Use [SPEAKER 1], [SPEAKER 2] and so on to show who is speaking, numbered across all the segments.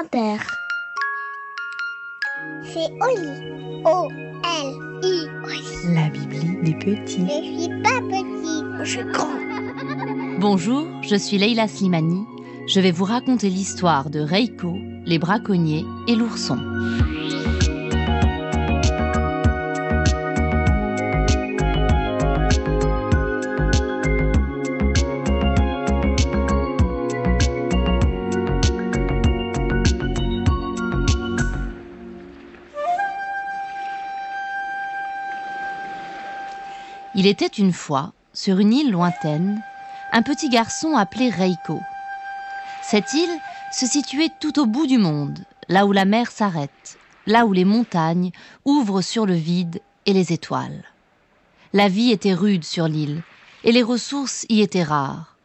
[SPEAKER 1] Inter.
[SPEAKER 2] C'est Oli. O-L-I.
[SPEAKER 3] La Bibli des petits.
[SPEAKER 2] Je suis pas petit. Je suis grand.
[SPEAKER 4] Bonjour, je suis Leila Slimani. Je vais vous raconter l'histoire de Reiko, les braconniers et l'ourson. Il était une fois, sur une île lointaine, un petit garçon appelé Reiko. Cette île se situait tout au bout du monde, là où la mer s'arrête, là où les montagnes ouvrent sur le vide et les étoiles. La vie était rude sur l'île, et les ressources y étaient rares.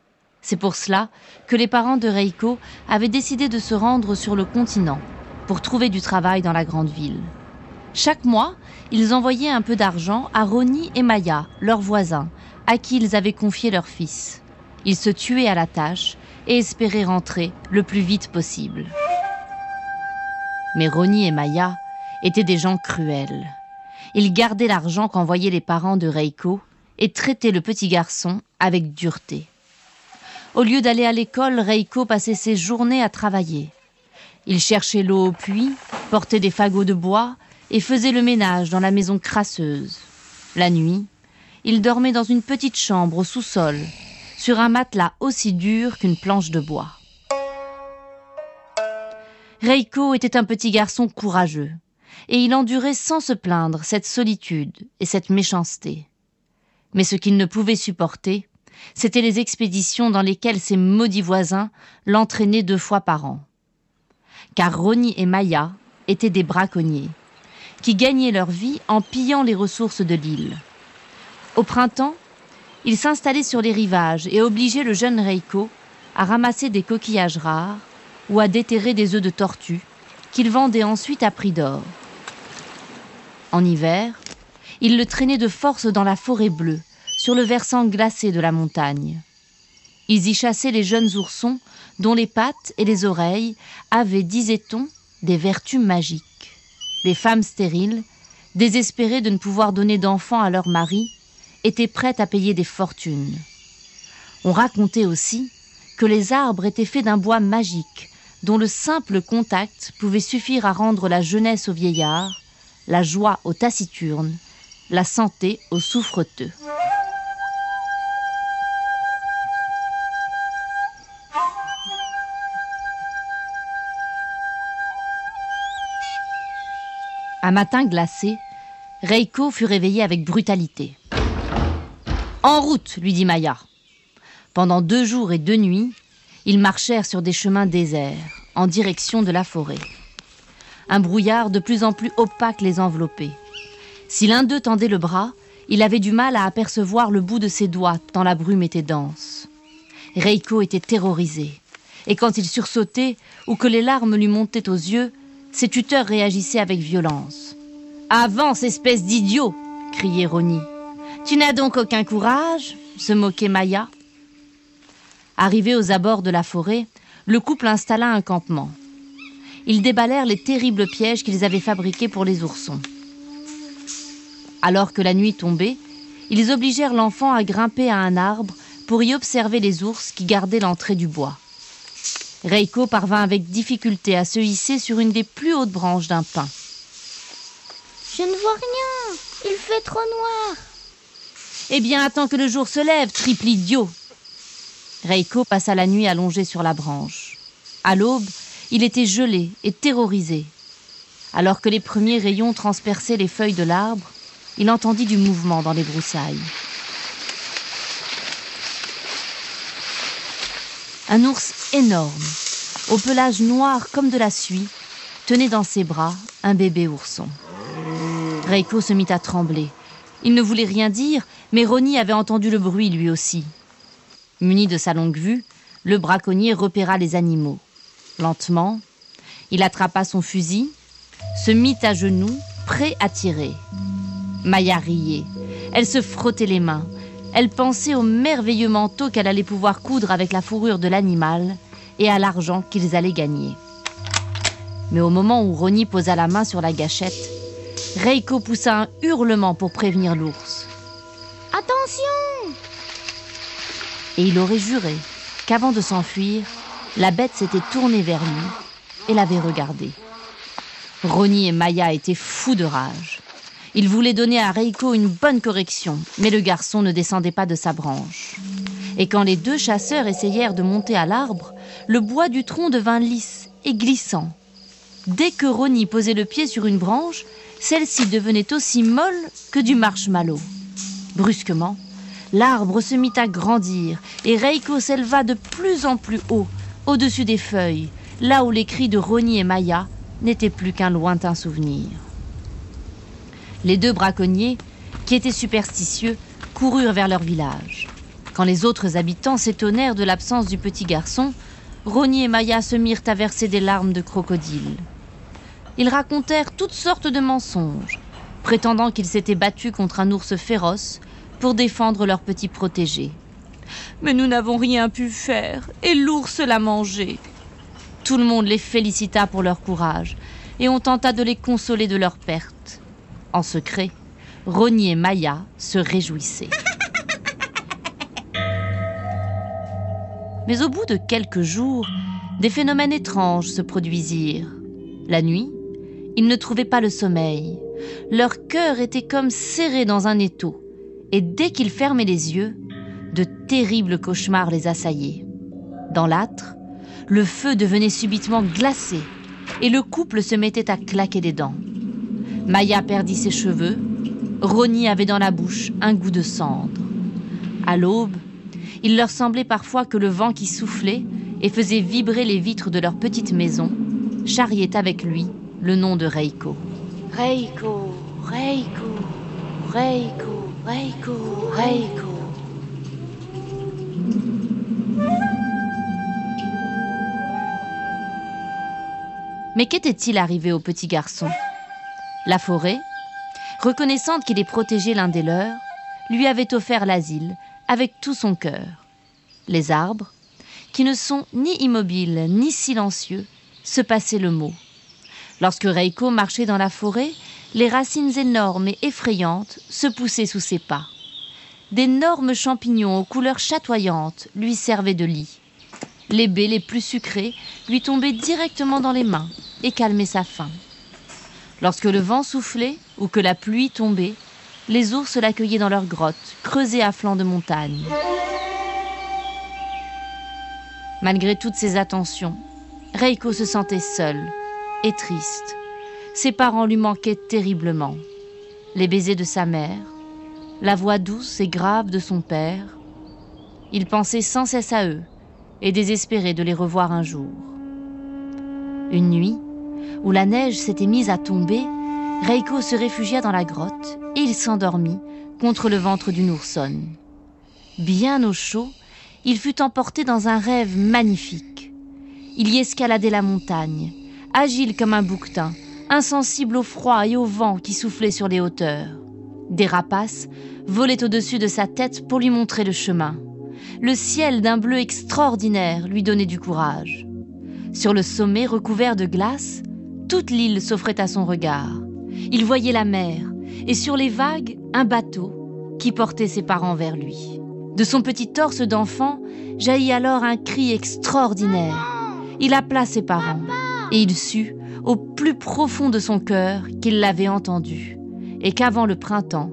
[SPEAKER 4] C'est pour cela que les parents de Reiko avaient décidé de se rendre sur le continent pour trouver du travail dans la grande ville. Chaque mois, ils envoyaient un peu d'argent à Ronnie et Maya, leurs voisins, à qui ils avaient confié leur fils. Ils se tuaient à la tâche et espéraient rentrer le plus vite possible. Mais Ronnie et Maya étaient des gens cruels. Ils gardaient l'argent qu'envoyaient les parents de Reiko et traitaient le petit garçon avec dureté. Au lieu d'aller à l'école, Reiko passait ses journées à travailler. Il cherchait l'eau au puits, portait des fagots de bois, et faisait le ménage dans la maison crasseuse. La nuit, il dormait dans une petite chambre au sous-sol, sur un matelas aussi dur qu'une planche de bois. Reiko était un petit garçon courageux, et il endurait sans se plaindre cette solitude et cette méchanceté. Mais ce qu'il ne pouvait supporter, c'étaient les expéditions dans lesquelles ses maudits voisins l'entraînaient deux fois par an. Car Ronnie et Maya étaient des braconniers, qui gagnaient leur vie en pillant les ressources de l'île. Au printemps, ils s'installaient sur les rivages et obligeaient le jeune Reiko à ramasser des coquillages rares ou à déterrer des œufs de tortue qu'ils vendaient ensuite à prix d'or. En hiver, ils le traînaient de force dans la forêt bleue, sur le versant glacé de la montagne. Ils y chassaient les jeunes oursons dont les pattes et les oreilles avaient, disait-on, des vertus magiques. Les femmes stériles, désespérées de ne pouvoir donner d'enfants à leur mari, étaient prêtes à payer des fortunes. On racontait aussi que les arbres étaient faits d'un bois magique, dont le simple contact pouvait suffire à rendre la jeunesse aux vieillards, la joie aux taciturnes, la santé aux souffreteux. Un matin glacé, Reiko fut réveillé avec brutalité. En route, lui dit Maya. Pendant deux jours et deux nuits, ils marchèrent sur des chemins déserts, en direction de la forêt. Un brouillard de plus en plus opaque les enveloppait. Si l'un d'eux tendait le bras, il avait du mal à apercevoir le bout de ses doigts, tant la brume était dense. Reiko était terrorisé, et quand il sursautait ou que les larmes lui montaient aux yeux, ses tuteurs réagissaient avec violence. Avance, espèce d'idiot criait Ronnie. Tu n'as donc aucun courage? se moquait Maya. Arrivé aux abords de la forêt, le couple installa un campement. Ils déballèrent les terribles pièges qu'ils avaient fabriqués pour les oursons. Alors que la nuit tombait, ils obligèrent l'enfant à grimper à un arbre pour y observer les ours qui gardaient l'entrée du bois. Reiko parvint avec difficulté à se hisser sur une des plus hautes branches d'un pin.
[SPEAKER 1] Je ne vois rien. Il fait trop noir.
[SPEAKER 4] Eh bien, attends que le jour se lève, triple idiot. Reiko passa la nuit allongé sur la branche. À l'aube, il était gelé et terrorisé. Alors que les premiers rayons transperçaient les feuilles de l'arbre, il entendit du mouvement dans les broussailles. Un ours énorme, au pelage noir comme de la suie, tenait dans ses bras un bébé ourson. Reiko se mit à trembler. Il ne voulait rien dire, mais Ronnie avait entendu le bruit lui aussi. Muni de sa longue vue, le braconnier repéra les animaux. Lentement, il attrapa son fusil, se mit à genoux, prêt à tirer. Maya riait. Elle se frottait les mains. Elle pensait au merveilleux manteau qu'elle allait pouvoir coudre avec la fourrure de l'animal et à l'argent qu'ils allaient gagner. Mais au moment où Ronnie posa la main sur la gâchette, Reiko poussa un hurlement pour prévenir l'ours.
[SPEAKER 1] Attention
[SPEAKER 4] Et il aurait juré qu'avant de s'enfuir, la bête s'était tournée vers lui et l'avait regardé. Ronnie et Maya étaient fous de rage. Ils voulaient donner à Reiko une bonne correction, mais le garçon ne descendait pas de sa branche. Et quand les deux chasseurs essayèrent de monter à l'arbre, le bois du tronc devint lisse et glissant. Dès que Ronnie posait le pied sur une branche, celle-ci devenait aussi molle que du marshmallow. Brusquement, l'arbre se mit à grandir et Reiko s'éleva de plus en plus haut, au-dessus des feuilles, là où les cris de Ronnie et Maya n'étaient plus qu'un lointain souvenir. Les deux braconniers, qui étaient superstitieux, coururent vers leur village. Quand les autres habitants s'étonnèrent de l'absence du petit garçon, Ronnie et Maya se mirent à verser des larmes de crocodile. Ils racontèrent toutes sortes de mensonges, prétendant qu'ils s'étaient battus contre un ours féroce pour défendre leur petit protégé. Mais nous n'avons rien pu faire, et l'ours l'a mangé. Tout le monde les félicita pour leur courage, et on tenta de les consoler de leur perte. En secret, Ronnie et Maya se réjouissaient. Mais au bout de quelques jours, des phénomènes étranges se produisirent. La nuit, ils ne trouvaient pas le sommeil. Leur cœur était comme serré dans un étau, et dès qu'ils fermaient les yeux, de terribles cauchemars les assaillaient. Dans l'âtre, le feu devenait subitement glacé, et le couple se mettait à claquer des dents. Maya perdit ses cheveux, Ronnie avait dans la bouche un goût de cendre. À l'aube, il leur semblait parfois que le vent qui soufflait et faisait vibrer les vitres de leur petite maison charriait avec lui le nom de Reiko. Reiko, Reiko, Reiko, Reiko, Reiko. Mais qu'était-il arrivé au petit garçon? La forêt, reconnaissante qu'il est protégé l'un des leurs, lui avait offert l'asile avec tout son cœur. Les arbres, qui ne sont ni immobiles ni silencieux, se passaient le mot. Lorsque Reiko marchait dans la forêt, les racines énormes et effrayantes se poussaient sous ses pas. D'énormes champignons aux couleurs chatoyantes lui servaient de lit. Les baies les plus sucrées lui tombaient directement dans les mains et calmaient sa faim. Lorsque le vent soufflait ou que la pluie tombait, les ours l'accueillaient dans leur grotte, creusée à flanc de montagne. Malgré toutes ces attentions, Reiko se sentait seule et triste. Ses parents lui manquaient terriblement. Les baisers de sa mère, la voix douce et grave de son père. Il pensait sans cesse à eux et désespérait de les revoir un jour. Une nuit, où la neige s'était mise à tomber, Reiko se réfugia dans la grotte et il s'endormit contre le ventre d'une oursonne. Bien au chaud, il fut emporté dans un rêve magnifique. Il y escaladait la montagne, agile comme un bouquetin, insensible au froid et au vent qui soufflait sur les hauteurs. Des rapaces volaient au-dessus de sa tête pour lui montrer le chemin. Le ciel d'un bleu extraordinaire lui donnait du courage. Sur le sommet recouvert de glace, toute l'île s'offrait à son regard. Il voyait la mer et sur les vagues un bateau qui portait ses parents vers lui. De son petit torse d'enfant jaillit alors un cri extraordinaire. Il appela ses parents et il sut, au plus profond de son cœur, qu'il l'avait entendu et qu'avant le printemps,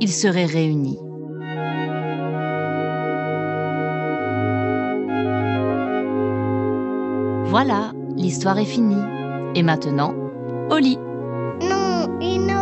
[SPEAKER 4] ils seraient réunis. Voilà, l'histoire est finie. Et maintenant, au lit.
[SPEAKER 2] Non, une